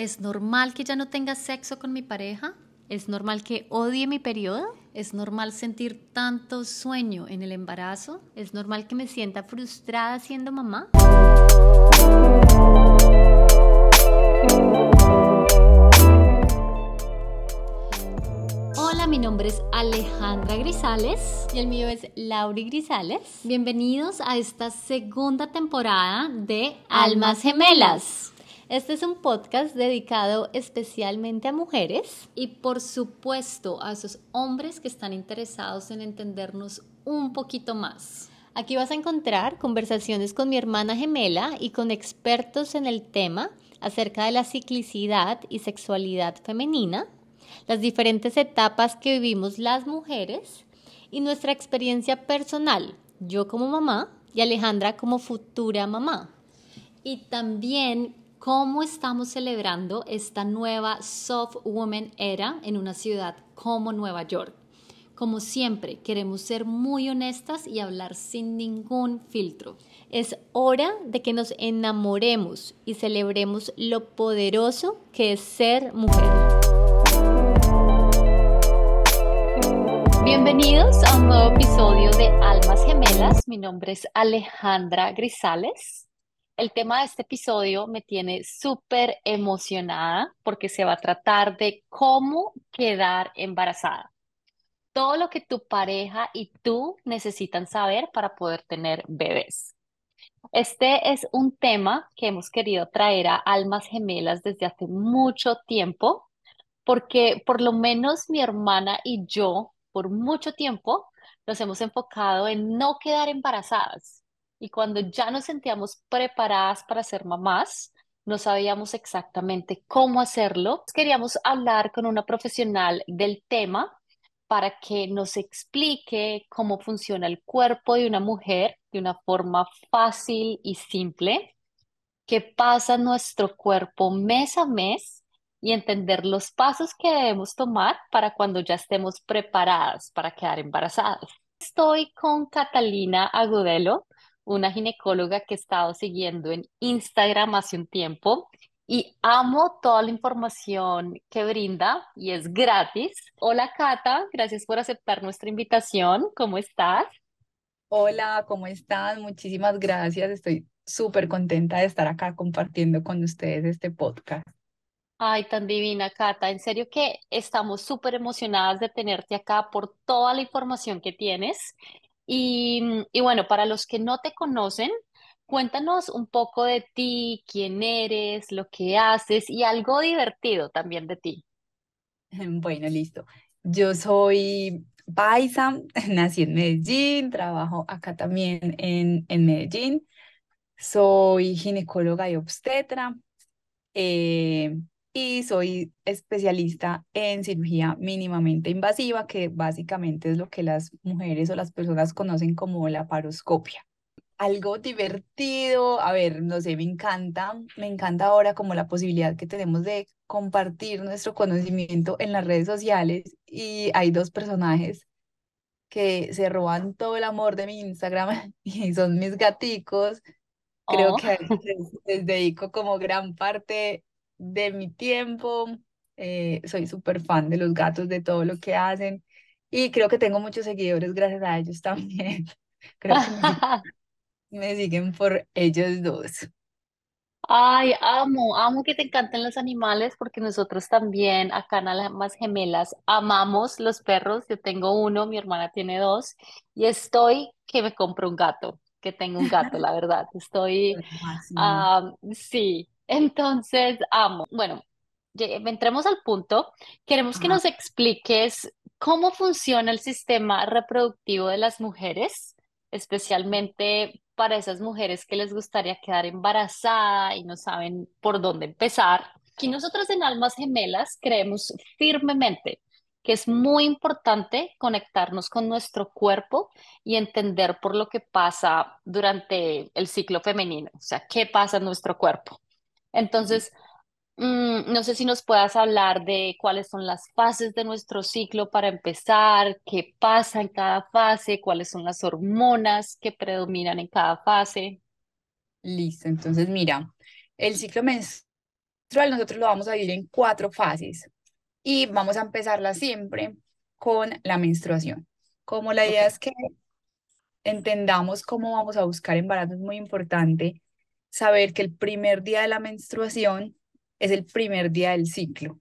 ¿Es normal que ya no tenga sexo con mi pareja? ¿Es normal que odie mi periodo? ¿Es normal sentir tanto sueño en el embarazo? ¿Es normal que me sienta frustrada siendo mamá? Hola, mi nombre es Alejandra Grisales y el mío es Lauri Grisales. Bienvenidos a esta segunda temporada de Almas Gemelas. Este es un podcast dedicado especialmente a mujeres y por supuesto a esos hombres que están interesados en entendernos un poquito más. Aquí vas a encontrar conversaciones con mi hermana gemela y con expertos en el tema acerca de la ciclicidad y sexualidad femenina, las diferentes etapas que vivimos las mujeres y nuestra experiencia personal, yo como mamá y Alejandra como futura mamá. Y también cómo estamos celebrando esta nueva soft woman era en una ciudad como Nueva York. Como siempre, queremos ser muy honestas y hablar sin ningún filtro. Es hora de que nos enamoremos y celebremos lo poderoso que es ser mujer. Bienvenidos a un nuevo episodio de Almas Gemelas. Mi nombre es Alejandra Grisales. El tema de este episodio me tiene súper emocionada porque se va a tratar de cómo quedar embarazada. Todo lo que tu pareja y tú necesitan saber para poder tener bebés. Este es un tema que hemos querido traer a Almas Gemelas desde hace mucho tiempo, porque por lo menos mi hermana y yo, por mucho tiempo, nos hemos enfocado en no quedar embarazadas y cuando ya nos sentíamos preparadas para ser mamás, no sabíamos exactamente cómo hacerlo. Queríamos hablar con una profesional del tema para que nos explique cómo funciona el cuerpo de una mujer de una forma fácil y simple, qué pasa nuestro cuerpo mes a mes y entender los pasos que debemos tomar para cuando ya estemos preparadas para quedar embarazadas. Estoy con Catalina Agudelo una ginecóloga que he estado siguiendo en Instagram hace un tiempo y amo toda la información que brinda y es gratis. Hola Cata, gracias por aceptar nuestra invitación. ¿Cómo estás? Hola, ¿cómo estás? Muchísimas gracias. Estoy súper contenta de estar acá compartiendo con ustedes este podcast. Ay, tan divina, Cata. En serio que estamos súper emocionadas de tenerte acá por toda la información que tienes y, y bueno, para los que no te conocen, cuéntanos un poco de ti, quién eres, lo que haces y algo divertido también de ti. Bueno, listo. Yo soy paisa, nací en Medellín, trabajo acá también en, en Medellín. Soy ginecóloga y obstetra. Eh, y soy especialista en cirugía mínimamente invasiva, que básicamente es lo que las mujeres o las personas conocen como la paroscopia. Algo divertido, a ver, no sé, me encanta, me encanta ahora como la posibilidad que tenemos de compartir nuestro conocimiento en las redes sociales y hay dos personajes que se roban todo el amor de mi Instagram y son mis gaticos. Creo Oh. que les, les dedico como gran parte de mi tiempo. eh, soy súper fan de los gatos, de todo lo que hacen. Y creo que tengo muchos seguidores gracias a ellos también. Creo que me, me siguen por ellos dos. Ay, amo, amo que te encanten los animales porque nosotros también acá en Almas Gemelas amamos los perros. Yo tengo uno, mi hermana tiene dos y estoy que me compro un gato, que tengo un gato, la verdad. Estoy, ah, sí, entonces amo. Bueno, entremos al punto. Queremos que nos expliques cómo funciona el sistema reproductivo de las mujeres especialmente para esas mujeres que les gustaría quedar embarazada y no saben por dónde empezar. Aquí nosotros en Almas Gemelas creemos firmemente que es muy importante conectarnos con nuestro cuerpo y entender por lo que pasa durante el ciclo femenino, o sea, qué pasa en nuestro cuerpo. Entonces, Mm, no sé si nos puedas hablar de cuáles son las fases de nuestro ciclo para empezar, qué pasa en cada fase, cuáles son las hormonas que predominan en cada fase. Listo. Entonces, mira, el ciclo menstrual nosotros lo vamos a dividir en cuatro fases y vamos a empezarla siempre con la menstruación. Como la idea es que entendamos cómo vamos a buscar embarazo, es muy importante saber que el primer día de la menstruación es el primer día del ciclo,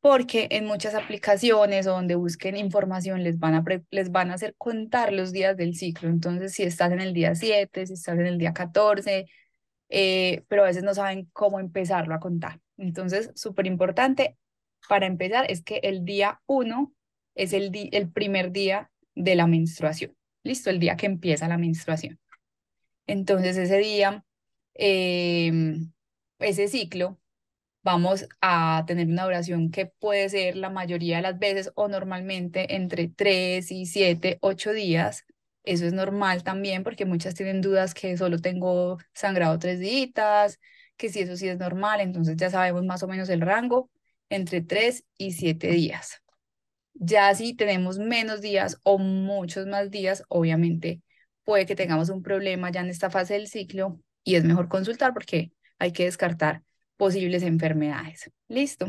porque en muchas aplicaciones o donde busquen información les van a, les van a hacer contar los días del ciclo. Entonces, si estás en el día 7, si estás en el día 14, eh, pero a veces no saben cómo empezarlo a contar. Entonces, súper importante para empezar es que el día 1 es el, el primer día de la menstruación. Listo, el día que empieza la menstruación. Entonces, ese día, em, ese ciclo, vamos a tener una duración que puede ser la mayoría de las veces o normalmente entre 3 y 7, 8 días. Eso es normal también porque muchas tienen dudas que solo tengo sangrado tres días, que si eso sí es normal, entonces ya sabemos más o menos el rango entre 3 y 7 días. Ya si tenemos menos días o muchos más días, obviamente puede que tengamos un problema ya en esta fase del ciclo y es mejor consultar porque hay que descartar posibles enfermedades. Listo.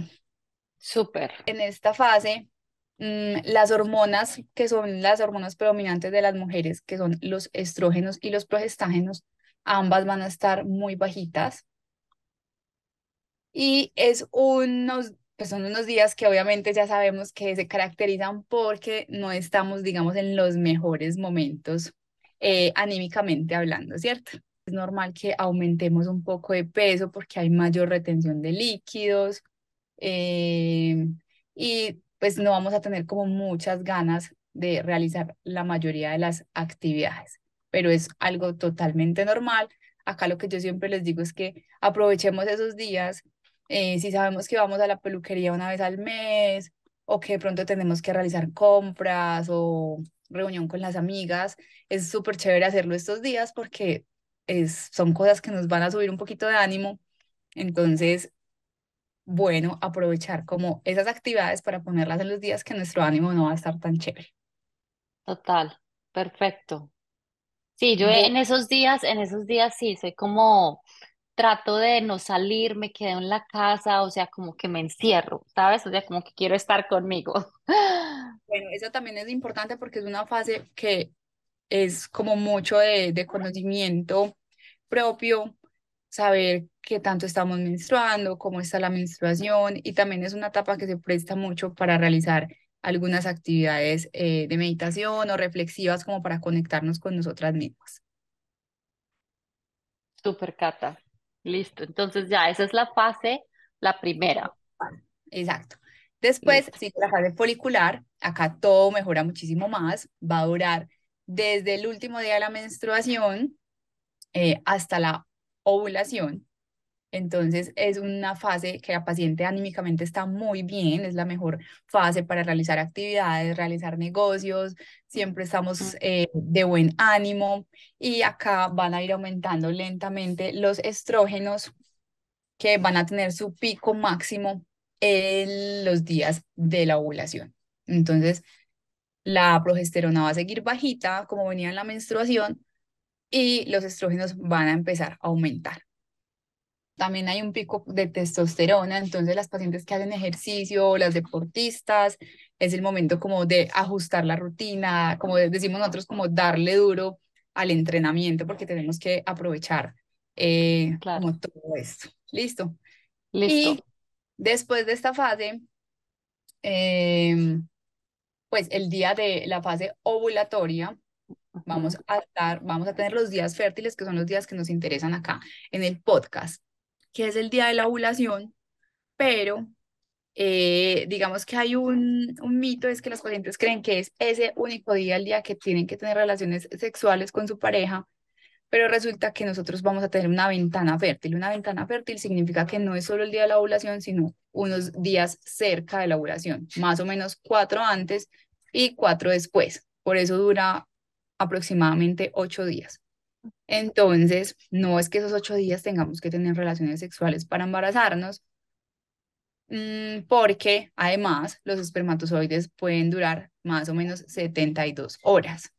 Súper. En esta fase, mm, las hormonas, que son las hormonas predominantes de las mujeres, que son los estrógenos y los progestágenos, ambas van a estar muy bajitas. Y es unos, pues son unos días que obviamente ya sabemos que se caracterizan porque no estamos, digamos, en los mejores momentos eh, anímicamente hablando, ¿cierto? Es normal que aumentemos un poco de peso porque hay mayor retención de líquidos eh, y pues no vamos a tener como muchas ganas de realizar la mayoría de las actividades, pero es algo totalmente normal. Acá lo que yo siempre les digo es que aprovechemos esos días eh, si sabemos que vamos a la peluquería una vez al mes o que de pronto tenemos que realizar compras o reunión con las amigas, es súper chévere hacerlo estos días porque es, son cosas que nos van a subir un poquito de ánimo. Entonces, bueno, aprovechar como esas actividades para ponerlas en los días que nuestro ánimo no va a estar tan chévere. Total. Perfecto. Sí, yo en esos días, en esos días sí, soy como, trato de no salir, me quedo en la casa, o sea, como que me encierro, ¿sabes? O sea, como que quiero estar conmigo. Bueno, eso también es importante porque es una fase que es como mucho de, de conocimiento propio, saber qué tanto estamos menstruando, cómo está la menstruación y también es una etapa que se presta mucho para realizar algunas actividades eh, de meditación o reflexivas como para conectarnos con nosotras mismas. Súper, Cata. Listo. Entonces ya, esa es la fase, la primera. Exacto. Después Listo. sigue la fase folicular, acá todo mejora muchísimo más, va a durar desde el último día de la menstruación eh, hasta la ovulación. Entonces es una fase que la paciente anímicamente está muy bien, es la mejor fase para realizar actividades, realizar negocios, siempre estamos eh, de buen ánimo y acá van a ir aumentando lentamente los estrógenos que van a tener su pico máximo en los días de la ovulación. Entonces la progesterona va a seguir bajita como venía en la menstruación y los estrógenos van a empezar a aumentar. También hay un pico de testosterona, entonces las pacientes que hacen ejercicio las deportistas, es el momento como de ajustar la rutina, como de- decimos nosotros, como darle duro al entrenamiento porque tenemos que aprovechar eh, claro. como todo esto. Listo. Listo. Y después de esta fase, em, pues el día de la fase ovulatoria, vamos a estar, vamos a tener los días fértiles, que son los días que nos interesan acá en el podcast, que es el día de la ovulación, pero eh, digamos que hay un, un mito, es que los pacientes creen que es ese único día, el día que tienen que tener relaciones sexuales con su pareja, pero resulta que nosotros vamos a tener una ventana fértil. Una ventana fértil significa que no es solo el día de la ovulación, sino unos días cerca de la ovulación, más o menos cuatro antes y cuatro después. Por eso dura aproximadamente ocho días. Entonces, no es que esos ocho días tengamos que tener relaciones sexuales para embarazarnos, mm, porque además los espermatozoides pueden durar más o menos 72 horas.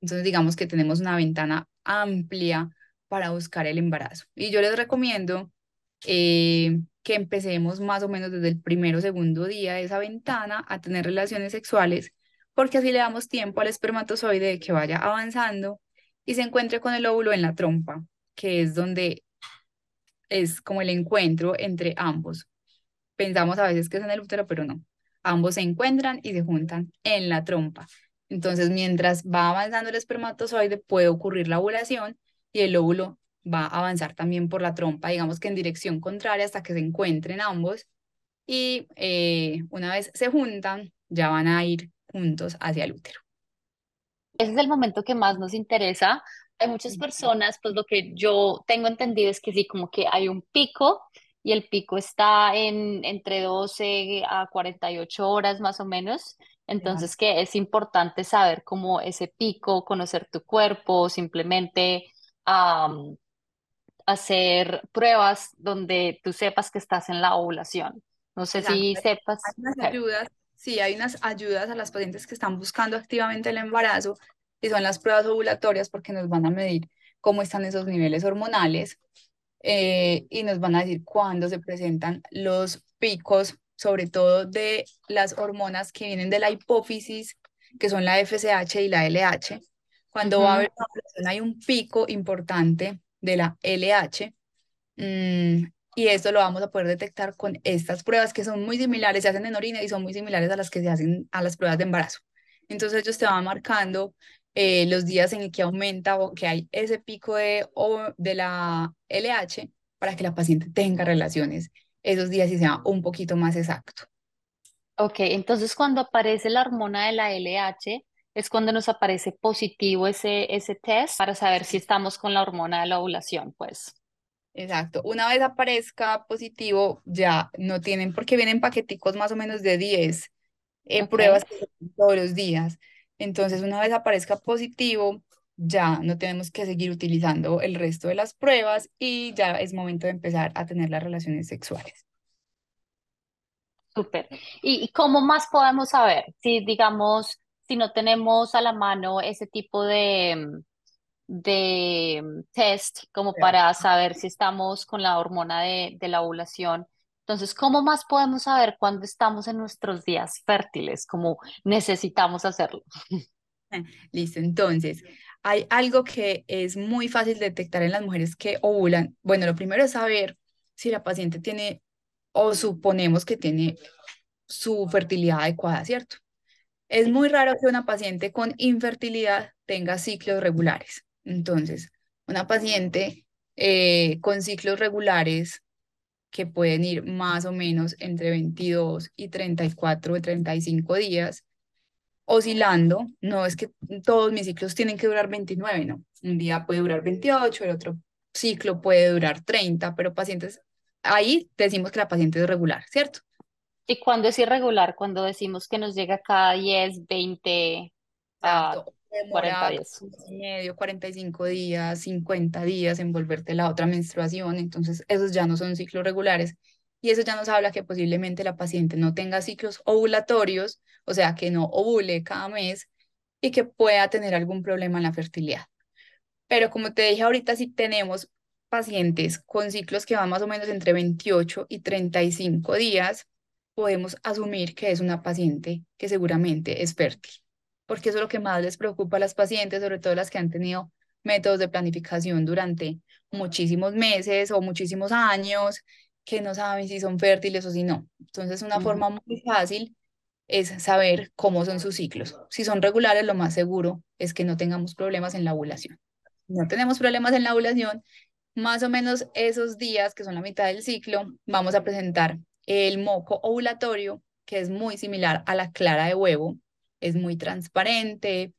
Entonces, digamos que tenemos una ventana amplia para buscar el embarazo. Y yo les recomiendo eh, que empecemos más o menos desde el primero o segundo día de esa ventana a tener relaciones sexuales, porque así le damos tiempo al espermatozoide de que vaya avanzando y se encuentre con el óvulo en la trompa, que es donde es como el encuentro entre ambos. Pensamos a veces que es en el útero, pero no. Ambos se encuentran y se juntan en la trompa. Entonces, mientras va avanzando el espermatozoide, puede ocurrir la ovulación y el óvulo va a avanzar también por la trompa, digamos que en dirección contraria hasta que se encuentren ambos. Y eh, una vez se juntan, ya van a ir juntos hacia el útero. Ese es el momento que más nos interesa. Hay muchas personas, pues lo que yo tengo entendido es que sí, como que hay un pico y el pico está en entre 12 a 48 horas más o menos. Entonces, que es importante saber cómo ese pico, conocer tu cuerpo, simplemente hacer pruebas donde tú sepas que estás en la ovulación. No sé si sepas. Hay unas ayudas, sí, hay unas ayudas a las pacientes que están buscando activamente el embarazo y son las pruebas ovulatorias porque nos van a medir cómo están esos niveles hormonales eh, y nos van a decir cuándo se presentan los picos, sobre todo de las hormonas que vienen de la hipófisis, que son la FSH y la LH. Cuando va a haber una hay un pico importante de la LH. Mm, y esto lo vamos a poder detectar con estas pruebas que son muy similares, se hacen en orina y son muy similares a las que se hacen a las pruebas de embarazo. Entonces ellos te van marcando eh, los días en que aumenta o que hay ese pico de, o de la LH para que la paciente tenga relaciones esos días y sea un poquito más exacto. Ok, entonces cuando aparece la hormona de la LH, es cuando nos aparece positivo ese, ese test para saber si estamos con la hormona de la ovulación, pues. Exacto. Una vez aparezca positivo, ya no tienen, porque vienen paqueticos más o menos de 10 en pruebas todos los días. Entonces, una vez aparezca positivo, ya no tenemos que seguir utilizando el resto de las pruebas y ya es momento de empezar a tener las relaciones sexuales. Súper. ¿Y cómo más podemos saber? Si, digamos, si no tenemos a la mano ese tipo de, de test como para saber si estamos con la hormona de, de la ovulación. Entonces, ¿cómo más podemos saber cuándo estamos en nuestros días fértiles? ¿Cómo necesitamos hacerlo? Listo, entonces, hay algo que es muy fácil de detectar en las mujeres que ovulan. Bueno, lo primero es saber si la paciente tiene o suponemos que tiene su fertilidad adecuada, ¿cierto? Es muy raro que una paciente con infertilidad tenga ciclos regulares. Entonces, una paciente eh, con ciclos regulares que pueden ir más o menos entre 22 y 34 o 35 días, oscilando, no es que todos mis ciclos tienen que durar 29, no. Un día puede durar 28, el otro ciclo puede durar 30, pero pacientes, ahí decimos que la paciente es regular, ¿cierto? ¿Y cuando es irregular? Cuando decimos que nos llega cada 10, 20, a 40 días. medio, 45 días, 50 días en volverte la otra menstruación, entonces esos ya no son ciclos regulares. Y eso ya nos habla que posiblemente la paciente no tenga ciclos ovulatorios, o sea, que no ovule cada mes y que pueda tener algún problema en la fertilidad. Pero como te dije ahorita, si tenemos pacientes con ciclos que van más o menos entre 28 y 35 días, podemos asumir que es una paciente que seguramente es fértil, porque eso es lo que más les preocupa a las pacientes, sobre todo las que han tenido métodos de planificación durante muchísimos meses o muchísimos años, que no saben si son fértiles o si no. Entonces, una forma muy fácil es saber cómo son sus ciclos. Si son regulares, lo más seguro es que no tengamos problemas en la ovulación. no tenemos problemas en la ovulación, más o menos esos días, que son la mitad del ciclo, vamos a presentar el moco ovulatorio, que es muy similar a la clara de huevo, es muy transparente,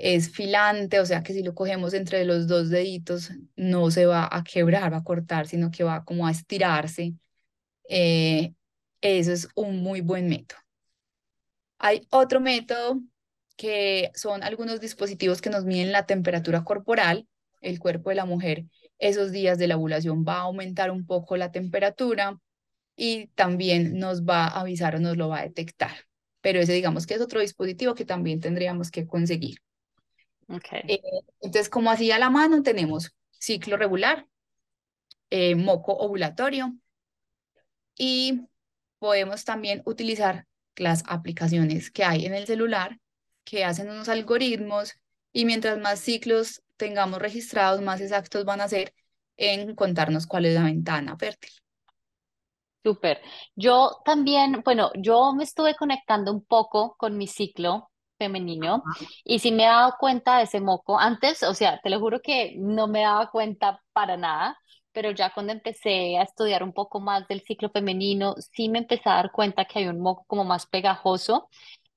es filante, o sea que si lo cogemos entre los dos deditos no se va a quebrar, va a cortar, sino que va como a estirarse. Eh, eso es un muy buen método. Hay otro método que son algunos dispositivos que nos miden la temperatura corporal. El cuerpo de la mujer esos días de la ovulación va a aumentar un poco la temperatura y también nos va a avisar o nos lo va a detectar. Pero ese digamos que es otro dispositivo que también tendríamos que conseguir. Okay. Eh, entonces, como así a la mano tenemos ciclo regular, eh, moco ovulatorio y podemos también utilizar las aplicaciones que hay en el celular que hacen unos algoritmos y mientras más ciclos tengamos registrados, más exactos van a ser en contarnos cuál es la ventana fértil. Súper. Yo también, bueno, yo me estuve conectando un poco con mi ciclo femenino y sí me he dado cuenta de ese moco. Antes, o sea, te lo juro que no me daba cuenta para nada, pero ya cuando empecé a estudiar un poco más del ciclo femenino, sí me empecé a dar cuenta que hay un moco como más pegajoso,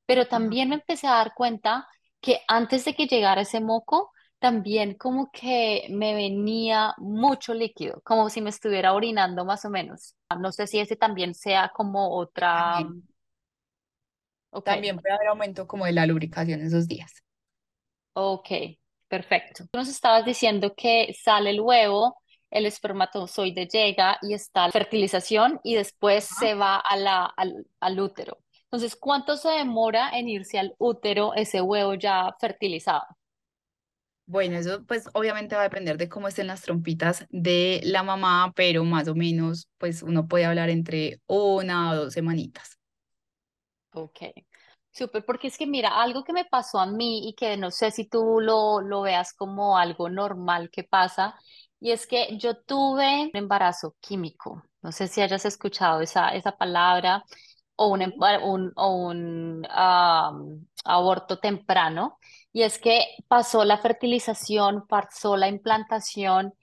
pero también me empecé a dar cuenta que antes de que llegara ese moco, también como que me venía mucho líquido, como si me estuviera orinando más o menos. No sé si ese también sea como otra, También, ok, también puede haber aumento como de la lubricación esos días. ok, perfecto. Nos estabas diciendo que sale el huevo, el espermatozoide llega y está la fertilización y después se va a la, al, al útero. Entonces, ¿cuánto se demora en irse al útero ese huevo ya fertilizado? Bueno, eso pues obviamente va a depender de cómo estén las trompitas de la mamá, pero más o menos pues uno puede hablar entre una o dos semanitas. Ok, súper, porque es que mira, algo que me pasó a mí y que no sé si tú lo, lo veas como algo normal que pasa, y es que yo tuve un embarazo químico, no sé si hayas escuchado esa, esa palabra, o un, emba- un, o un am, aborto temprano, y es que pasó la fertilización, pasó la implantación.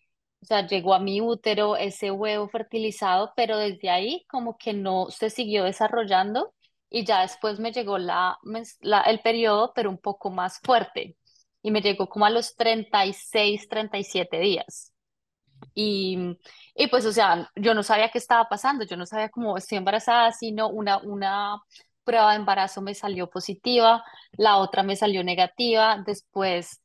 O sea, llegó a mi útero ese huevo fertilizado, pero desde ahí como que no se siguió desarrollando y ya después me llegó la, la- el periodo, pero un poco más fuerte. Y me llegó como a los treinta treinta y seis treinta y siete días. Y, y pues, o sea, yo no sabía qué estaba pasando, yo no sabía cómo estoy embarazada, sino una, una prueba de embarazo me salió positiva, la otra me salió negativa, después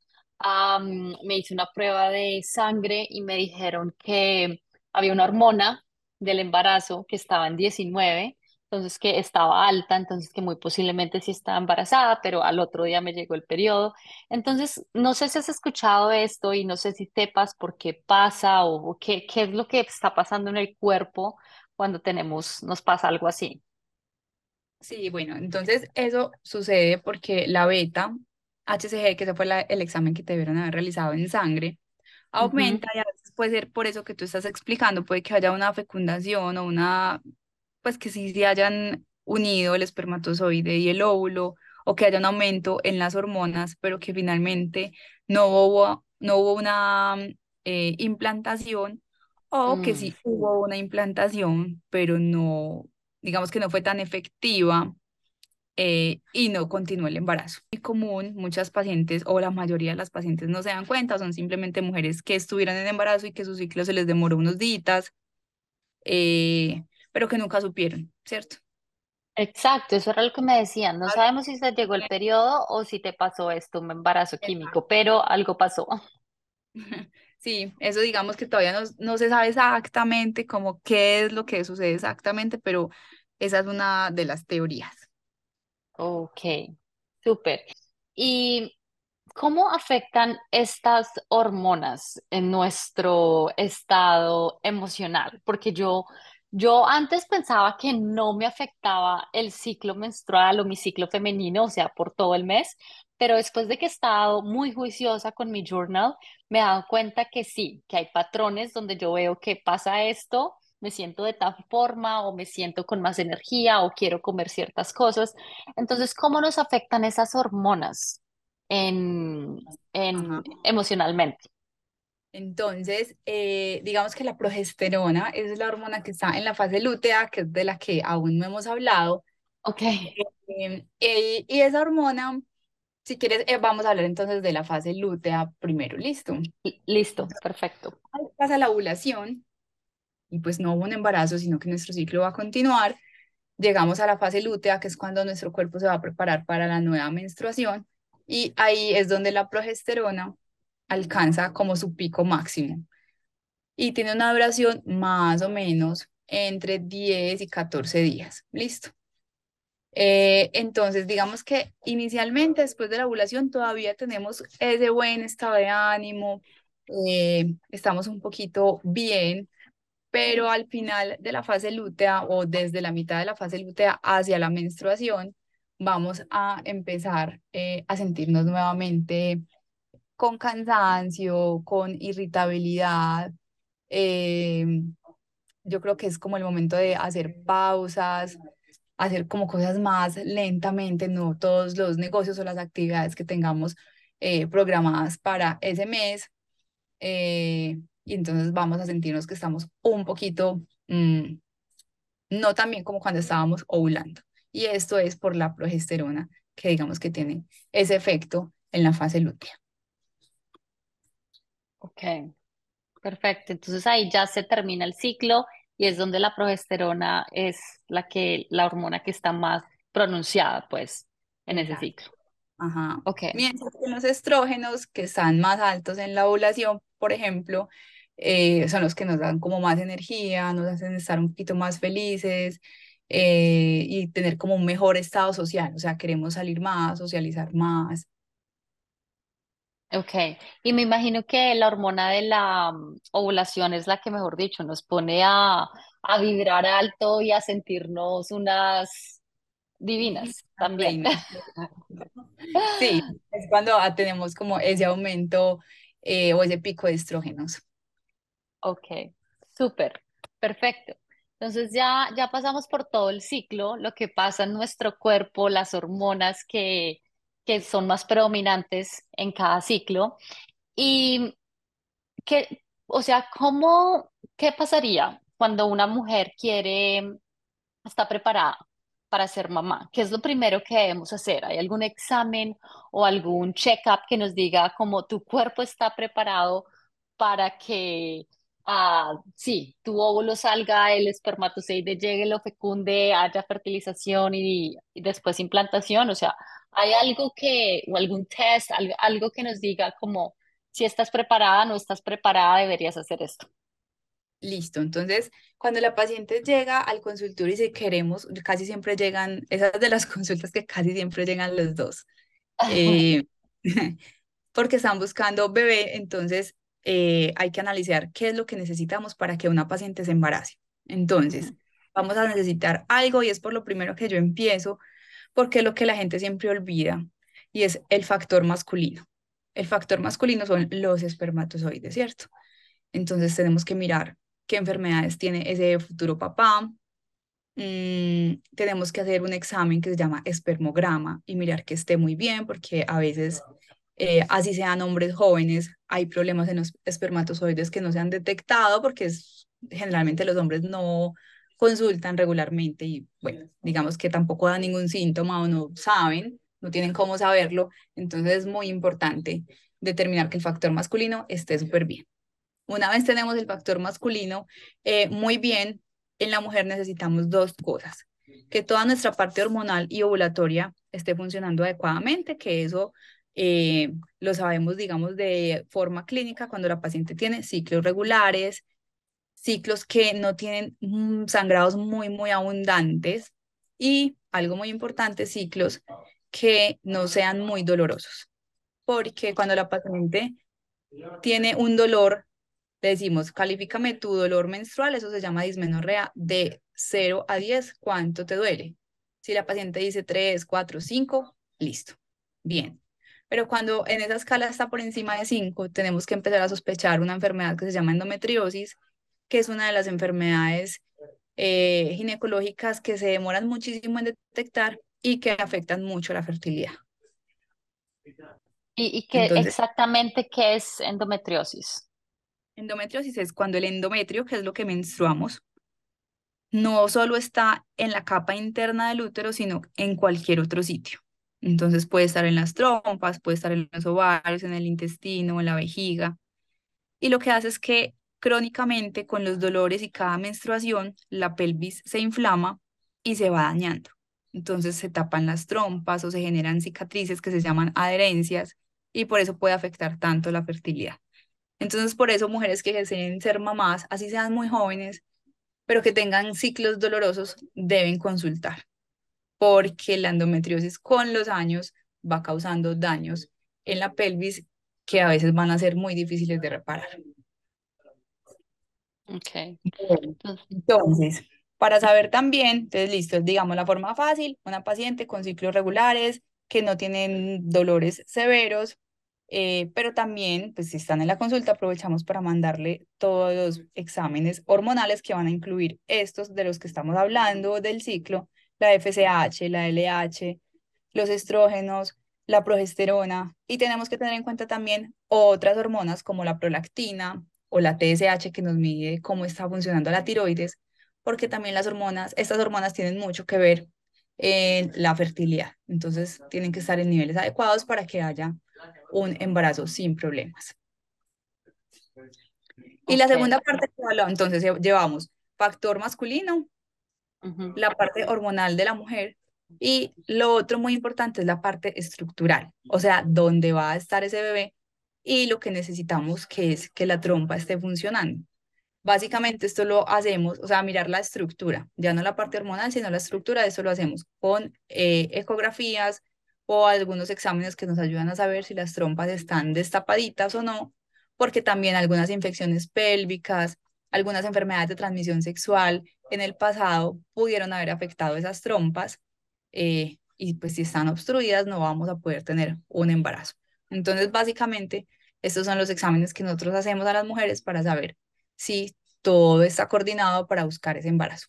me hice una prueba de sangre y me dijeron que había una hormona del embarazo que estaba en diecinueve entonces que estaba alta, entonces que muy posiblemente sí estaba embarazada, pero al otro día me llegó el periodo. Entonces, no sé si has escuchado esto y no sé si sepas por qué pasa o, o qué, qué es lo que está pasando en el cuerpo cuando tenemos, nos pasa algo así. Sí, bueno, entonces eso sucede porque la beta HCG, que ese fue la- el examen que te debieron haber realizado en sangre, aumenta y a veces puede ser por eso que tú estás explicando, puede que haya una fecundación o una, pues que sí se hayan unido el espermatozoide y el óvulo o que haya un aumento en las hormonas, pero que finalmente no hubo, no hubo una eh, implantación o que mm, sí hubo una implantación, pero no, digamos que no fue tan efectiva eh, y no continuó el embarazo. Muy común, muchas pacientes o la mayoría de las pacientes no se dan cuenta, son simplemente mujeres que estuvieron en embarazo y que su ciclo se les demoró unos días, eh, pero que nunca supieron, ¿cierto? Exacto, eso era lo que me decían. No sabemos si se llegó el periodo o si te pasó esto, un embarazo químico, pero algo pasó. Sí, eso digamos que todavía no, no se sabe exactamente como qué es lo que sucede exactamente, pero esa es una de las teorías. Ok, súper. ¿Y cómo afectan estas hormonas en nuestro estado emocional? Porque yo, yo antes pensaba que no me afectaba el ciclo menstrual o mi ciclo femenino, o sea, por todo el mes, pero después de que he estado muy juiciosa con mi journal, me he dado cuenta que sí, que hay patrones donde yo veo que pasa esto. Me siento de tal forma o me siento con más energía o quiero comer ciertas cosas. Entonces, ¿cómo nos afectan esas hormonas en, en emocionalmente? Entonces, eh, digamos que la progesterona es la hormona que está en la fase lútea, que es de la que aún no hemos hablado. Ok, Eh, eh, y esa hormona, si quieres, eh, vamos a hablar entonces de la fase lútea primero, ¿listo? li- listo, perfecto. Ahí pasa la ovulación y pues no hubo un embarazo, sino que nuestro ciclo va a continuar. Llegamos a la fase lútea, que es cuando nuestro cuerpo se va a preparar para la nueva menstruación y ahí es donde la progesterona alcanza como su pico máximo. y tiene una duración más o menos entre 10 y 14 días. Listo. Eh, entonces, digamos que inicialmente, después de la ovulación, todavía tenemos ese buen estado de ánimo, eh, estamos un poquito bien, pero al final de la fase lútea o desde la mitad de la fase lútea hacia la menstruación, vamos a empezar eh, a sentirnos nuevamente con cansancio, con irritabilidad. eh, yo creo que es como el momento de hacer pausas, hacer como cosas más lentamente, no todos los negocios o las actividades que tengamos eh, programadas para ese mes. eh, y entonces vamos a sentirnos que estamos un poquito, mm, no tan bien como cuando estábamos ovulando. Y esto es por la progesterona, que digamos que tiene ese efecto en la fase lútea. Ok, perfecto. Entonces ahí ya se termina el ciclo y es donde la progesterona es la que, la hormona que está más pronunciada, pues, en ese Exacto. ciclo. Ajá. Ok, Mientras que los estrógenos, que están más altos en la ovulación, por ejemplo, eh, son los que nos dan como más energía, nos hacen estar un poquito más felices eh, y tener como un mejor estado social. O sea, queremos salir más, socializar más. Ok. Y me imagino que la hormona de la mm, ovulación es la que, mejor dicho, nos pone a, a vibrar alto y a sentirnos unas divinas Las también. reinas. Sí, es cuando ah, tenemos como ese aumento eh, o ese pico de estrógenos. Ok, súper, perfecto. Entonces ya, ya pasamos por todo el ciclo, lo que pasa en nuestro cuerpo, las hormonas que, que son más predominantes en cada ciclo. Y que, o sea, ¿cómo, qué pasaría cuando una mujer quiere, está preparada para ser mamá? ¿Qué es lo primero que debemos hacer? ¿Hay algún examen o algún check-up que nos diga cómo tu cuerpo está preparado para que, ah, sí, tu óvulo salga, el espermatozoide llegue, lo fecunde, haya fertilización y, y después implantación? O sea, ¿hay algo que, o algún test, algo, algo que nos diga como si estás preparada, no estás preparada, deberías hacer esto? Listo. Entonces, cuando la paciente llega al consultorio y si queremos, casi siempre llegan, esas de las consultas que casi siempre llegan los dos, eh, porque están buscando bebé, entonces eh, hay que analizar qué es lo que necesitamos para que una paciente se embarace. Entonces, vamos a necesitar algo y es por lo primero que yo empiezo, porque es lo que la gente siempre olvida y es el factor masculino. El factor masculino son los espermatozoides, ¿cierto? Entonces tenemos que mirar qué enfermedades tiene ese futuro papá. Mm, tenemos que hacer un examen que se llama espermograma y mirar que esté muy bien, porque a veces, eh, así sean hombres jóvenes, hay problemas en los espermatozoides que no se han detectado porque es, generalmente los hombres no consultan regularmente y bueno, digamos que tampoco dan ningún síntoma o no saben, no tienen cómo saberlo. Entonces es muy importante determinar que el factor masculino esté súper bien. Una vez tenemos el factor masculino eh, muy bien, en la mujer necesitamos dos cosas. Que toda nuestra parte hormonal y ovulatoria esté funcionando adecuadamente, que eso eh, lo sabemos, digamos, de forma clínica cuando la paciente tiene ciclos regulares, ciclos que no tienen mm, sangrados muy, muy abundantes y, algo muy importante, ciclos que no sean muy dolorosos. Porque cuando la paciente tiene un dolor le decimos, califícame tu dolor menstrual, eso se llama dismenorrea, de 0 a 10, ¿cuánto te duele? Si la paciente dice 3, 4, 5, listo, bien. Pero cuando en esa escala está por encima de 5, tenemos que empezar a sospechar una enfermedad que se llama endometriosis, que es una de las enfermedades eh, ginecológicas que se demoran muchísimo en detectar y que afectan mucho la fertilidad. ¿Y, y qué exactamente qué es endometriosis? endometriosis es cuando el endometrio, que es lo que menstruamos, no solo está en la capa interna del útero, sino en cualquier otro sitio. Entonces puede estar en las trompas, puede estar en los ovarios, en el intestino, en la vejiga. Y lo que hace es que crónicamente con los dolores y cada menstruación, la pelvis se inflama y se va dañando. Entonces se tapan las trompas o se generan cicatrices que se llaman adherencias y por eso puede afectar tanto la fertilidad. Entonces, por eso mujeres que deseen ser mamás, así sean muy jóvenes, pero que tengan ciclos dolorosos, deben consultar, porque la endometriosis con los años va causando daños en la pelvis que a veces van a ser muy difíciles de reparar. Ok. Entonces, para saber también, entonces listo, digamos la forma fácil, una paciente con ciclos regulares que no tienen dolores severos, eh, pero también, pues si están en la consulta, aprovechamos para mandarle todos los exámenes hormonales que van a incluir estos de los que estamos hablando del ciclo, la FSH, la LH, los estrógenos, la progesterona, y tenemos que tener en cuenta también otras hormonas como la prolactina o la TSH que nos mide cómo está funcionando la tiroides, porque también las hormonas, estas hormonas tienen mucho que ver en la fertilidad. Entonces, tienen que estar en niveles adecuados para que haya un embarazo sin problemas. Y la segunda parte entonces lle- llevamos factor masculino, la parte hormonal de la mujer y lo otro muy importante es la parte estructural, o sea, dónde va a estar ese bebé y lo que necesitamos que es que la trompa esté funcionando. Básicamente esto lo hacemos, o sea, mirar la estructura, ya no la parte hormonal, sino la estructura, eso lo hacemos con eh, ecografías o algunos exámenes que nos ayudan a saber si las trompas están destapaditas o no, porque también algunas infecciones pélvicas, algunas enfermedades de transmisión sexual en el pasado pudieron haber afectado esas trompas eh, y pues si están obstruidas no vamos a poder tener un embarazo. Entonces, básicamente, estos son los exámenes que nosotros hacemos a las mujeres para saber si todo está coordinado para buscar ese embarazo.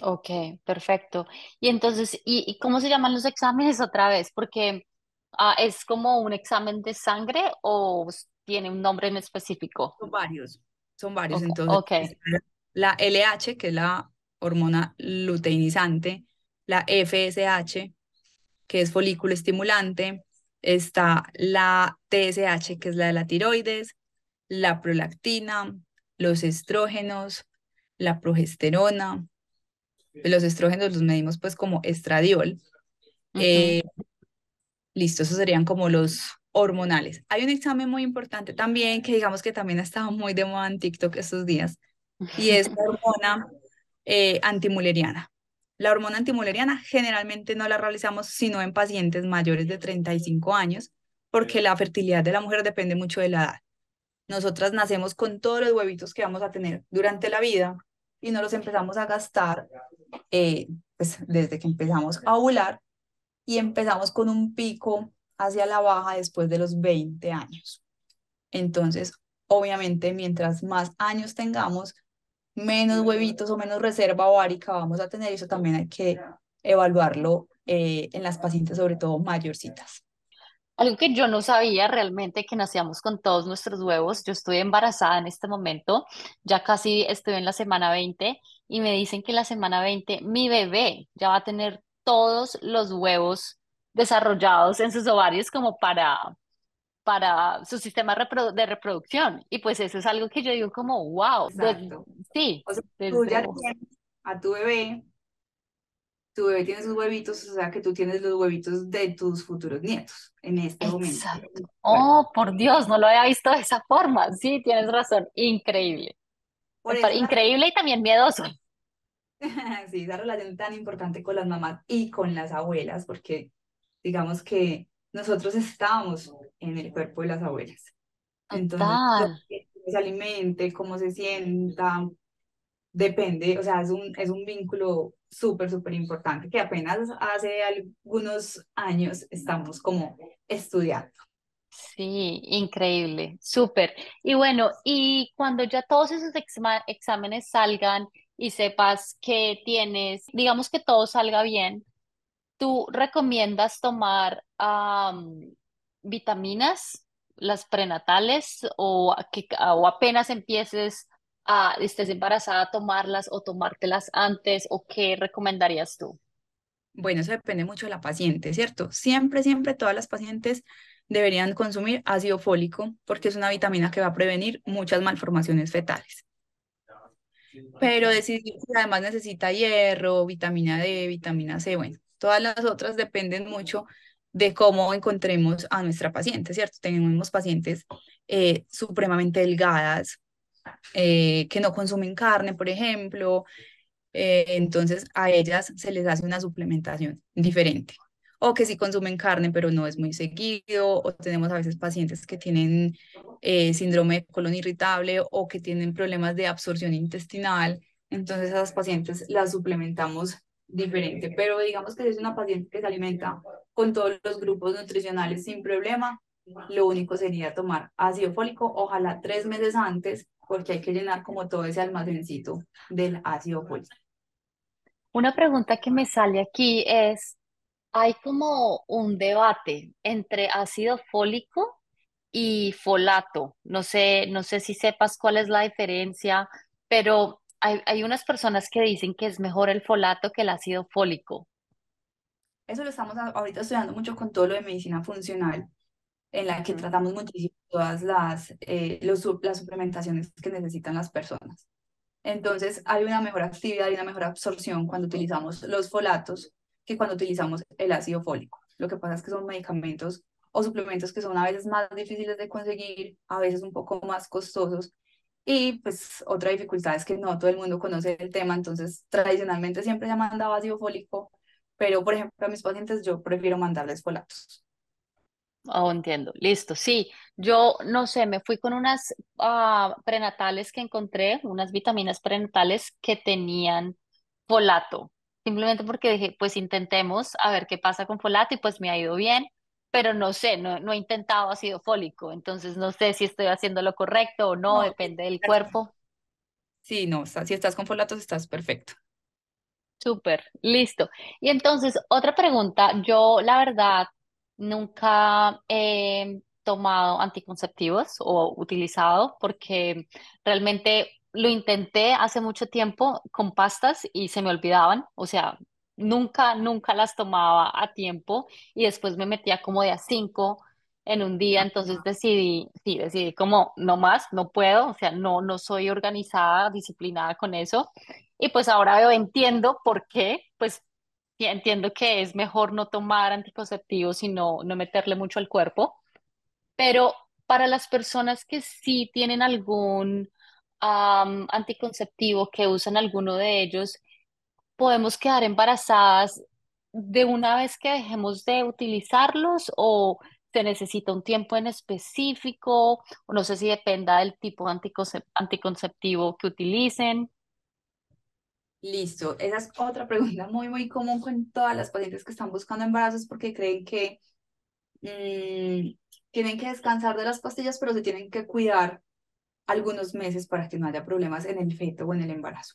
Ok, perfecto. Y entonces, ¿y, y cómo se llaman los exámenes otra vez? Porque ah, es como un examen de sangre o tiene un nombre en específico. Son varios, son varios. Ok, Entonces, ok, está la LH, que es la hormona luteinizante, la FSH, que es folículo estimulante, está la TSH, que es la de la tiroides, la prolactina, los estrógenos, la progesterona. Los estrógenos los medimos pues como estradiol. Eh, listo, esos serían como los hormonales. Hay un examen muy importante también que digamos que también ha estado muy de moda en TikTok estos días y es la hormona eh, antimuleriana. La hormona antimuleriana generalmente no la realizamos sino en pacientes mayores de 35 años porque la fertilidad de la mujer depende mucho de la edad. Nosotras nacemos con todos los huevitos que vamos a tener durante la vida y no los empezamos a gastar eh, pues, desde que empezamos a ovular y empezamos con un pico hacia la baja después de los 20 años. Entonces, obviamente, mientras más años tengamos, menos huevitos o menos reserva ovárica vamos a tener. Eso también hay que evaluarlo eh, en las pacientes, sobre todo mayorcitas. Algo que yo no sabía realmente que nacíamos con todos nuestros huevos. Yo estoy embarazada en este momento, ya casi estoy en la semana 20 y me dicen que en la semana 20 mi bebé ya va a tener todos los huevos desarrollados en sus ovarios como para, para su sistema reprodu- de reproducción. Y pues eso es algo que yo digo como, wow, de- Exacto. sí, O sea, tú ya desde... tienes a tu bebé, tu bebé tiene sus huevitos, o sea que tú tienes los huevitos de tus futuros nietos en este momento. Exacto. Bueno, Oh, por Dios, no lo había visto de esa forma. Sí, tienes razón. Increíble. por eso esa Increíble y también miedoso. Sí, esa relación tan importante con las mamás y con las abuelas, porque digamos que nosotros estábamos en el cuerpo de las abuelas. Entonces, que se alimente, cómo se sienta, depende, o sea, es un, es un vínculo súper, súper importante que apenas hace algunos años estamos como estudiando. Sí, increíble. Súper. Y bueno, y cuando ya todos esos exámenes salgan y sepas que tienes, digamos que todo salga bien, ¿tú recomiendas tomar am, vitaminas, las prenatales, o, que, o apenas empieces a, estés embarazada, a tomarlas o tomártelas antes, o qué recomendarías tú? Bueno, eso depende mucho de la paciente, ¿cierto? Siempre, siempre todas las pacientes deberían consumir ácido fólico porque es una vitamina que va a prevenir muchas malformaciones fetales. Pero decidir si además necesita hierro, vitamina D, vitamina C, bueno, todas las otras dependen mucho de cómo encontremos a nuestra paciente, ¿cierto? Tenemos pacientes eh, supremamente delgadas, eh, que no consumen carne, por ejemplo, eh, entonces a ellas se les hace una suplementación diferente. o que sí consumen carne, pero no es muy seguido, o tenemos a veces pacientes que tienen eh, síndrome de colon irritable o que tienen problemas de absorción intestinal. Entonces a las pacientes las suplementamos diferente, pero digamos que si es una paciente que se alimenta con todos los grupos nutricionales sin problema, lo único sería tomar ácido fólico, ojalá tres meses antes, porque hay que llenar como todo ese almacencito del ácido fólico. Una pregunta que me sale aquí es, hay como un debate entre ácido fólico y folato. No sé, no sé si sepas cuál es la diferencia, pero hay, hay unas personas que dicen que es mejor el folato que el ácido fólico. Eso lo estamos ahorita estudiando mucho con todo lo de medicina funcional, en la que tratamos muchísimo todas las, eh, los, las suplementaciones que necesitan las personas. Entonces, hay una mejor actividad y una mejor absorción cuando utilizamos los folatos que cuando utilizamos el ácido fólico. Lo que pasa es que son medicamentos o suplementos que son a veces más difíciles de conseguir, a veces un poco más costosos. Y pues otra dificultad es que no todo el mundo conoce el tema, entonces tradicionalmente siempre se ha mandado ácido fólico, pero por ejemplo a mis pacientes yo prefiero mandarles folatos. Oh, entiendo. Listo. Sí, yo no sé, me fui con unas ah, prenatales que encontré, unas vitaminas prenatales que tenían folato. Simplemente porque dije, pues intentemos a ver qué pasa con folato y pues me ha ido bien, pero no sé, no, no he intentado ácido fólico, entonces no sé si estoy haciendo lo correcto o no, No, depende del cuerpo. sí, no, está- si estás con folatos estás perfecto. Súper, listo. Y entonces, otra pregunta. Yo, la verdad, nunca he tomado anticonceptivos o utilizado porque realmente lo intenté hace mucho tiempo con pastas y se me olvidaban. O sea, nunca, nunca las tomaba a tiempo y después me metía como de a cinco en un día. Entonces decidí, sí, decidí como no más, no puedo. O sea, no, no soy organizada, disciplinada con eso. Y pues ahora veo, entiendo por qué, pues entiendo que es mejor no tomar anticonceptivos y no, no meterle mucho al cuerpo, pero para las personas que sí tienen algún anticonceptivo, que usan alguno de ellos, ¿podemos quedar embarazadas de una vez que dejemos de utilizarlos o se necesita un tiempo en específico? No sé si dependa del tipo anticonceptivo que utilicen. Listo, esa es otra pregunta muy, muy común con todas las pacientes que están buscando embarazos porque creen que mm, tienen que descansar de las pastillas, pero se tienen que cuidar algunos meses para que no haya problemas en el feto o en el embarazo.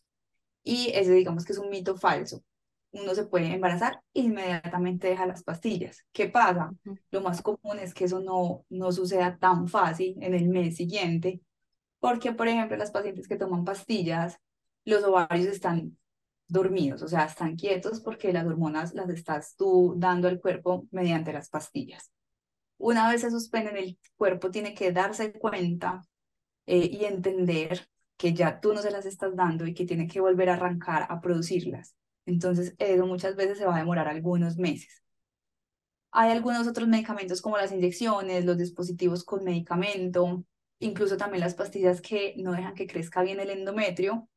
Y ese digamos que es un mito falso. Uno se puede embarazar e inmediatamente deja las pastillas. ¿Qué pasa? Lo más común es que eso no, no suceda tan fácil en el mes siguiente, porque, por ejemplo, las pacientes que toman pastillas, los ovarios están dormidos, o sea, están quietos porque las hormonas las estás tú dando al cuerpo mediante las pastillas. Una vez se suspenden, el cuerpo tiene que darse cuenta eh, y entender que ya tú no se las estás dando y que tiene que volver a arrancar a producirlas. Entonces, eso muchas veces se va a demorar algunos meses. Hay algunos otros medicamentos como las inyecciones, los dispositivos con medicamento, incluso también las pastillas que no dejan que crezca bien el endometrio,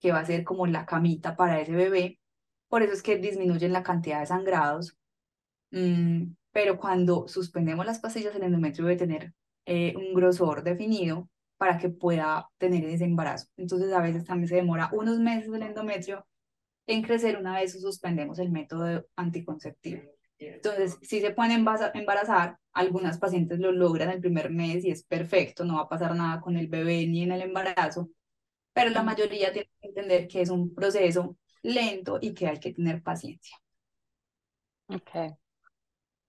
que va a ser como la camita para ese bebé. Por eso es que disminuyen la cantidad de sangrados Mm, pero cuando suspendemos las pastillas, el endometrio debe tener eh, un grosor definido para que pueda tener ese embarazo. Entonces, a veces también se demora unos meses el endometrio en crecer una vez suspendemos el método anticonceptivo. Entonces, si se pueden embarazar, algunas pacientes lo logran el primer mes y es perfecto, no va a pasar nada con el bebé ni en el embarazo, pero la mayoría tiene que entender que es un proceso lento y que hay que tener paciencia. Ok.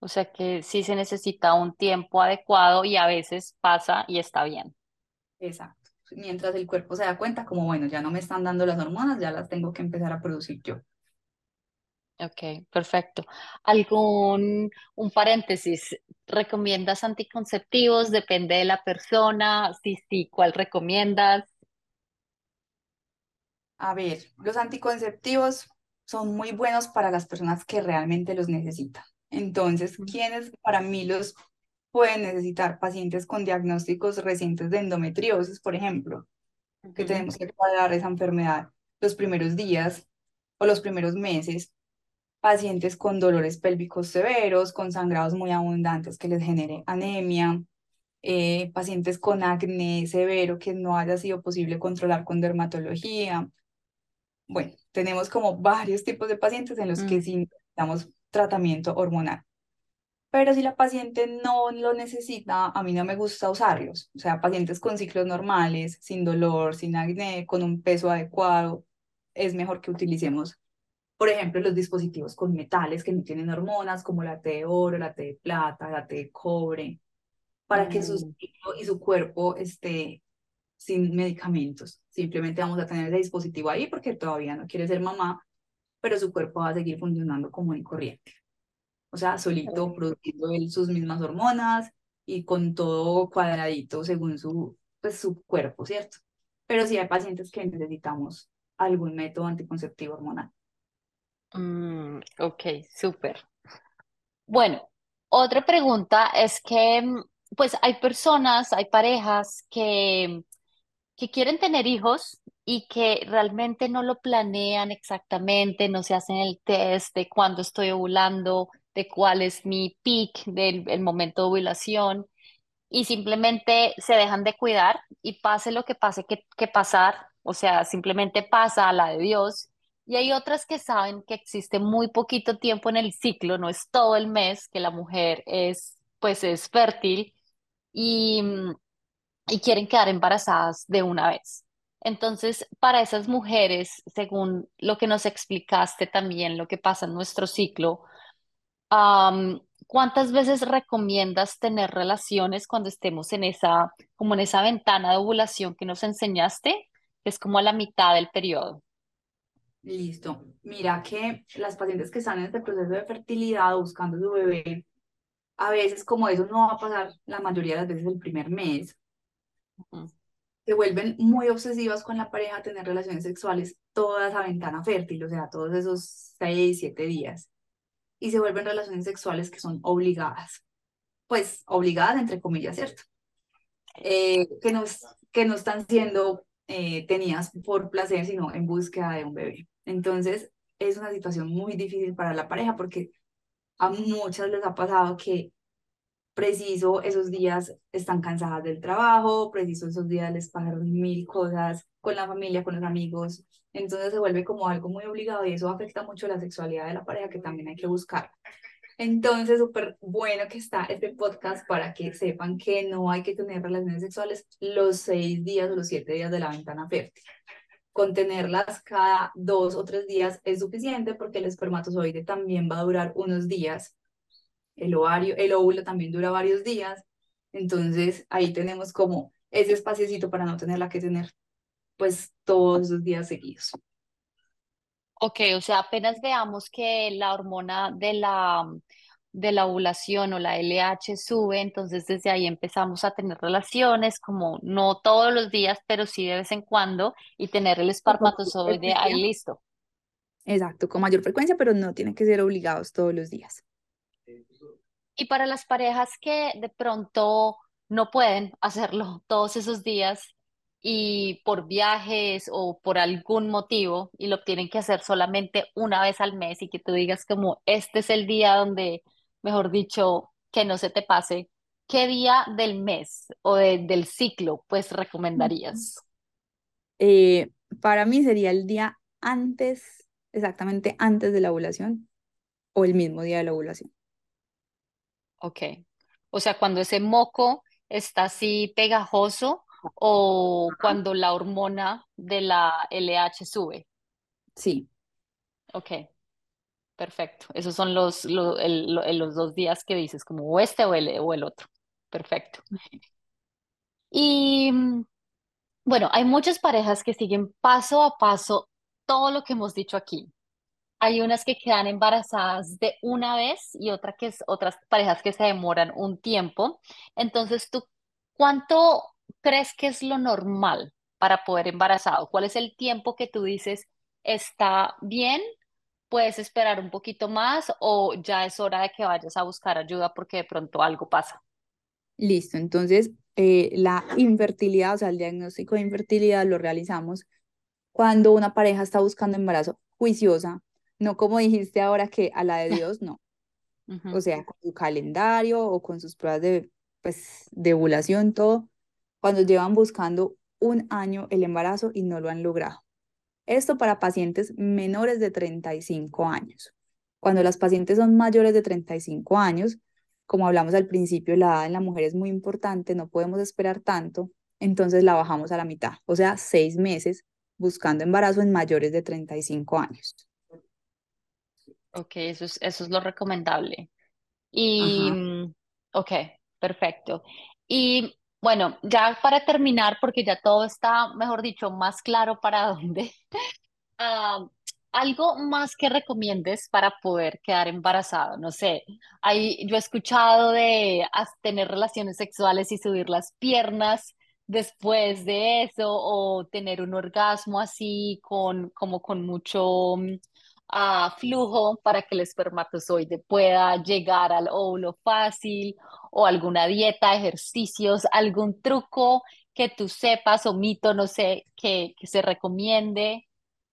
O sea que sí se necesita un tiempo adecuado y a veces pasa y está bien. Exacto. Mientras el cuerpo se da cuenta, como bueno, ya no me están dando las hormonas, ya las tengo que empezar a producir yo. Ok, perfecto. ¿Algún, un paréntesis? ¿Recomiendas anticonceptivos? Depende de la persona. Sí, sí, ¿cuál recomiendas? A ver, los anticonceptivos son muy buenos para las personas que realmente los necesitan. Entonces, ¿quiénes para mí los pueden necesitar? Pacientes con diagnósticos recientes de endometriosis, por ejemplo, que tenemos que cuadrar esa enfermedad los primeros días o los primeros meses pacientes con dolores pélvicos severos, con sangrados muy abundantes que les genere anemia, eh, pacientes con acné severo que no haya sido posible controlar con dermatología. Bueno, tenemos como varios tipos de pacientes en los que Mm, sí necesitamos tratamiento hormonal. Pero si la paciente no lo necesita, a mí no me gusta usarlos. O sea, pacientes con ciclos normales, sin dolor, sin acné, con un peso adecuado, es mejor que utilicemos, por ejemplo, los dispositivos con metales que no tienen hormonas, como la T de oro, la T de plata, la T de cobre, para que su mm, ciclo y su cuerpo esté sin medicamentos. Simplemente vamos a tener ese dispositivo ahí porque todavía no quiere ser mamá, pero su cuerpo va a seguir funcionando común y corriente o sea, solito produciendo él sus mismas hormonas y con todo cuadradito según su, pues, su cuerpo, ¿cierto? Pero sí hay pacientes que necesitamos algún método anticonceptivo hormonal. mm, ok, súper. Bueno, otra pregunta es que, mm, pues hay personas, hay parejas que, que quieren tener hijos y que realmente no lo planean exactamente, no se hacen el test de cuándo estoy ovulando, de cuál es mi peak del el momento de ovulación y simplemente se dejan de cuidar y pase lo que pase que, que pasar, o sea, simplemente pasa a la de Dios. Y hay otras que saben que existe muy poquito tiempo en el ciclo, no es todo el mes que la mujer es, pues es fértil y, mm, y quieren quedar embarazadas de una vez. Entonces, para esas mujeres, según lo que nos explicaste también, lo que pasa en nuestro ciclo, Am, ¿cuántas veces recomiendas tener relaciones cuando estemos en esa, como en esa ventana de ovulación que nos enseñaste, que es como a la mitad del periodo? Listo. Mira que las pacientes que están en este proceso de fertilidad o buscando su bebé, a veces como eso no va a pasar la mayoría de las veces el primer mes, Ujú. se vuelven muy obsesivas con la pareja a tener relaciones sexuales toda esa ventana fértil, o sea, todos esos seis, siete días. Y se vuelven relaciones sexuales que son obligadas. Pues obligadas entre comillas, ¿cierto? eh, que, no, que no están siendo eh, tenidas por placer, sino en búsqueda de un bebé. Entonces, es una situación muy difícil para la pareja porque a muchas les ha pasado que preciso esos días están cansadas del trabajo, preciso esos días les pasaron mil cosas con la familia, con los amigos. Entonces se vuelve como algo muy obligado y eso afecta mucho la sexualidad de la pareja que también hay que buscar. Entonces, súper bueno que está este podcast para que sepan que no hay que tener relaciones sexuales los seis días o los siete días de la ventana fértil. Contenerlas cada dos o tres días es suficiente porque el espermatozoide también va a durar unos días, el ovario, el óvulo también dura varios días. Entonces, ahí tenemos como ese espaciocito para no tenerla que tener pues todos esos días seguidos. Ok, o sea, apenas veamos que la hormona de la, de la ovulación o la LH sube, entonces desde ahí empezamos a tener relaciones, como no todos los días, pero sí de vez en cuando, y tener el espermatozoide ahí listo. Exacto, con mayor frecuencia, pero no tienen que ser obligados todos los días. Y para las parejas que de pronto no pueden hacerlo todos esos días y por viajes o por algún motivo y lo tienen que hacer solamente una vez al mes y que tú digas como este es el día donde, mejor dicho, que no se te pase, ¿qué día del mes o de- del ciclo pues recomendarías? Eh, para mí sería el día antes, exactamente antes de la ovulación o el mismo día de la ovulación. Ok. O sea, cuando ese moco está así pegajoso o cuando la hormona de la LH sube. Sí, Ok, perfecto. Esos son los, lo- el- lo- los dos días que dices, como o este o el, o el otro. Perfecto. Y mm, bueno, hay muchas parejas que siguen paso a paso todo lo que hemos dicho aquí. Hay unas que quedan embarazadas de una vez y otra que otras parejas que se demoran un tiempo. Entonces, ¿tú cuánto crees que es lo normal para poder embarazado? ¿Cuál es el tiempo que tú dices está bien? ¿Puedes esperar un poquito más o ya es hora de que vayas a buscar ayuda porque de pronto algo pasa? listo. Entonces, eh, la infertilidad, o sea, el diagnóstico de infertilidad lo realizamos cuando una pareja está buscando embarazo juiciosa, no como dijiste ahora que a la de Dios, no. O sea, con su calendario o con sus pruebas de, pues, de ovulación, todo, cuando llevan buscando un año el embarazo y no lo han logrado. Esto para pacientes menores de 35 años. Cuando las pacientes son mayores de 35 años, como hablamos al principio, la edad en la mujer es muy importante, no podemos esperar tanto, entonces la bajamos a la mitad, o sea, seis meses buscando embarazo en mayores de 35 años. Ok, eso es, eso es lo recomendable. Y, Ajá. mm, ok, perfecto. Y bueno, ya para terminar, porque ya todo está, mejor dicho, más claro para dónde. Ah, algo más que recomiendes para poder quedar embarazado. No sé, hay, yo he escuchado de as- tener relaciones sexuales y subir las piernas después de eso, o tener un orgasmo así con, como con mucho ah, flujo para que el espermatozoide pueda llegar al óvulo fácil, o alguna dieta, ejercicios, algún truco que tú sepas o mito, no sé, que, que se recomiende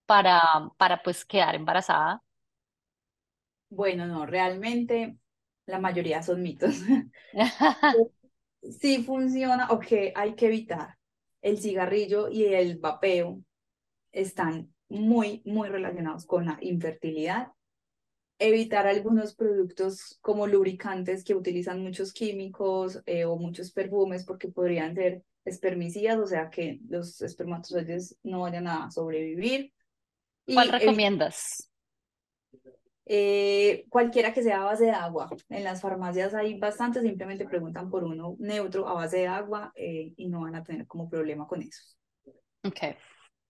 para, para pues quedar embarazada. Bueno, no, realmente la mayoría son mitos. Sí funciona, o que hay que evitar. El cigarrillo y el vapeo están muy, muy relacionados con la infertilidad. Evitar algunos productos como lubricantes que utilizan muchos químicos eh, o muchos perfumes porque podrían ser espermicidas, o sea que los espermatozoides no vayan a sobrevivir. ¿Cuál Y recomiendas? Eh, cualquiera que sea a base de agua. En las farmacias hay bastantes, simplemente preguntan por uno neutro a base de agua eh, y no van a tener como problema con eso. Okay.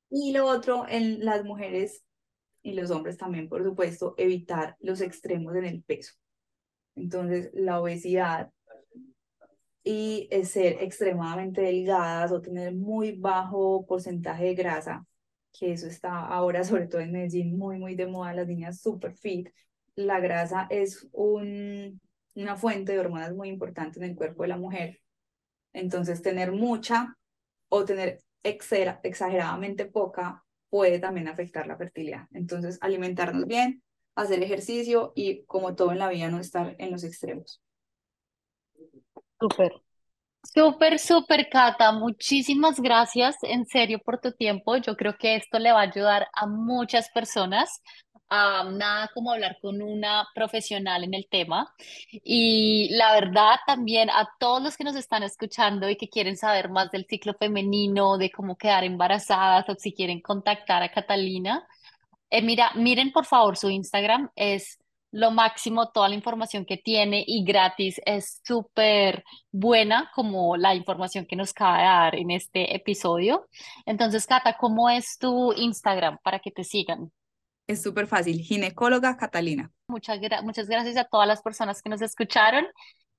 Y lo otro, en las mujeres y los hombres también, por supuesto, evitar los extremos en el peso. Entonces, la obesidad y ser extremadamente delgadas o tener muy bajo porcentaje de grasa, que eso está ahora, sobre todo en Medellín, muy, muy de moda, las niñas super fit. La grasa es un, una fuente de hormonas muy importante en el cuerpo de la mujer. Entonces, tener mucha o tener exageradamente poca puede también afectar la fertilidad. Entonces, alimentarnos bien, hacer ejercicio y, como todo en la vida, no estar en los extremos. Súper. Súper, súper, Cata. Muchísimas gracias en serio por tu tiempo. Yo creo que esto le va a ayudar a muchas personas. Nada como hablar con una profesional en el tema. Y la verdad también a todos los que nos están escuchando y que quieren saber más del ciclo femenino, de cómo quedar embarazadas o si quieren contactar a Catalina. Eh, mira, miren por favor su Instagram, es lo máximo, toda la información que tiene y gratis, es súper buena como la información que nos acaba de dar en este episodio. Entonces, Cata, ¿cómo es tu Instagram para que te sigan? Es súper fácil. Ginecóloga Catalina. Muchas, gra- muchas gracias a todas las personas que nos escucharon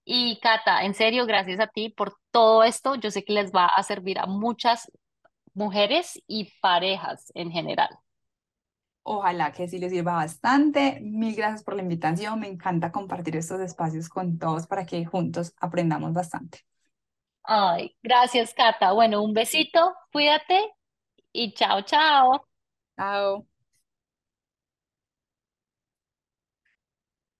y Cata, en serio, gracias a ti por todo esto. Yo sé que les va a servir a muchas mujeres y parejas en general. Ojalá que sí les sirva bastante. Mil gracias por la invitación. Me encanta compartir estos espacios con todos para que juntos aprendamos bastante. Ay, gracias, Cata. Bueno, un besito, cuídate y chao, chao. Chao.